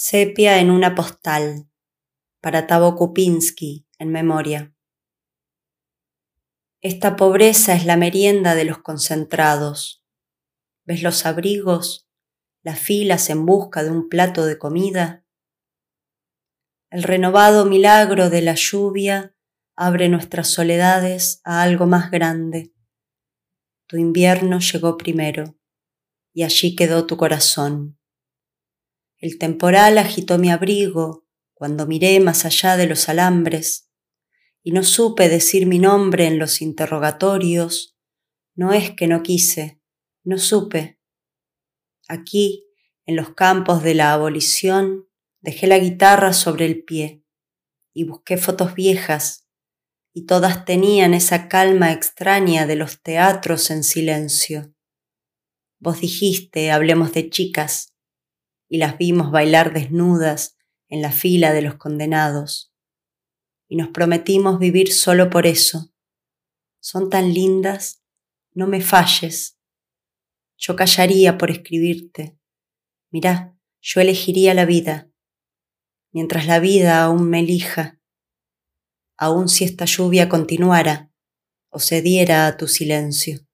Sepia en una postal para Tavo Kupinski en memoria. Esta pobreza es la merienda de los concentrados. ¿Ves los abrigos, las filas en busca de un plato de comida? El renovado milagro de la lluvia abre nuestras soledades a algo más grande. Tu invierno llegó primero y allí quedó tu corazón. El temporal agitó mi abrigo cuando miré más allá de los alambres y no supe decir mi nombre en los interrogatorios. No es que no quise, no supe. Aquí, en los campos de la abolición, dejé la guitarra sobre el pie y busqué fotos viejas y todas tenían esa calma extraña de los teatros en silencio. Vos dijiste, hablemos de chicas, y las vimos bailar desnudas en la fila de los condenados, y nos prometimos vivir solo por eso. Son tan lindas, no me falles. Yo callaría por escribirte. Mirá, yo elegiría la vida, mientras la vida aún me elija aun si esta lluvia continuara o cediera a tu silencio.